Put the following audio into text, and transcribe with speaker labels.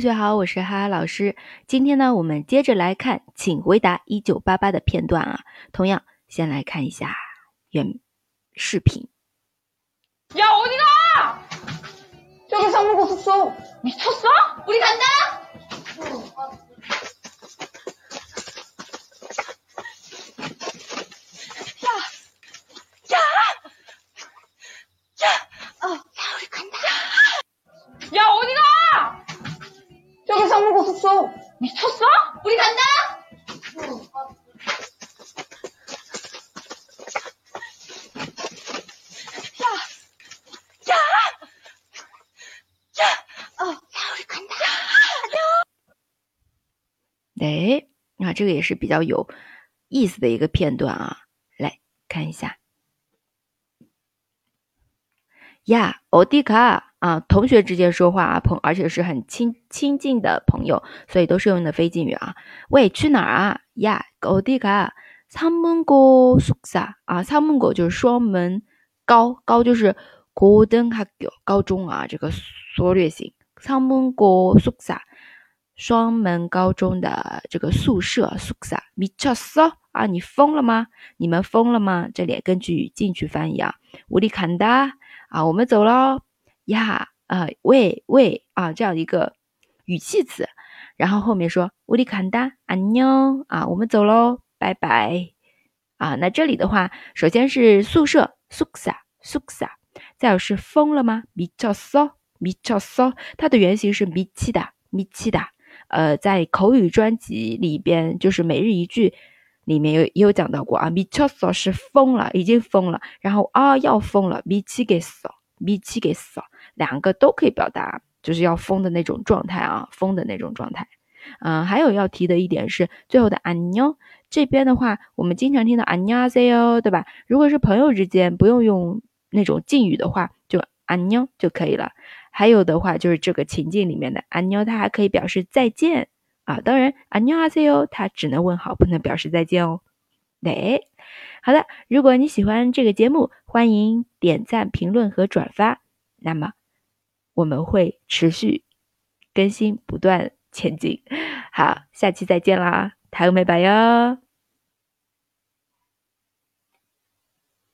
Speaker 1: 同学好，我是哈哈老师。今天呢，我们接着来看，请回答一九八八的片段啊。同样，先来看一下原视频。
Speaker 2: 야 어디가? 저기 상무고 숙소 미쳤어? 우리 간다? 저기 상무고 숙소 미쳤어? 우리 간다? 야, 야, 어, 야 우리 간다.
Speaker 1: 哎，啊，这个也是比较有意思的一个片段啊，来看一下。呀，欧迪卡 啊，同学之间说话啊，朋，而且是很亲亲近的朋友，所以都是用的非敬语啊。喂，去哪儿啊？呀，欧迪卡，仓门고숙사啊，仓门고就是双门高，高就是고등학교高中啊，这个缩略型。仓门고숙사双门高中的这个宿舍宿舍，미쳤어啊？你疯了吗？你们疯了吗？这里根据语境去翻译啊。우리간다啊，我们走喽 呀啊，喂喂啊，这样一个语气词，然后后面说우리간다안녕啊，我们走喽，拜拜啊。那这里的话，首先是宿舍宿舍宿舍，再有是疯了吗？미쳤어미쳤어，它的原型是미치다미치다。呃，在口语专辑里边，就是每日一句里面有也有讲到过啊，미쳤어是疯了，已经疯了，然后啊要疯了，미치겠어 V7 给扫，两个都可以表达，就是要疯的那种状态啊，疯的那种状态。嗯，还有要提的一点是最后的阿妞，这边的话我们经常听到阿妞阿西哟，对吧？如果是朋友之间，不用用那种敬语的话，就阿妞就可以了。还有的话就是这个情境里面的阿妞，它还可以表示再见。啊，当然阿妞阿西哟，它只能问好，不能表示再见哦。对，好了，如果你喜欢这个节目，欢迎点赞、评论和转发，那么我们会持续更新，不断前进。好，下期再见啦，台欧拜拜哟。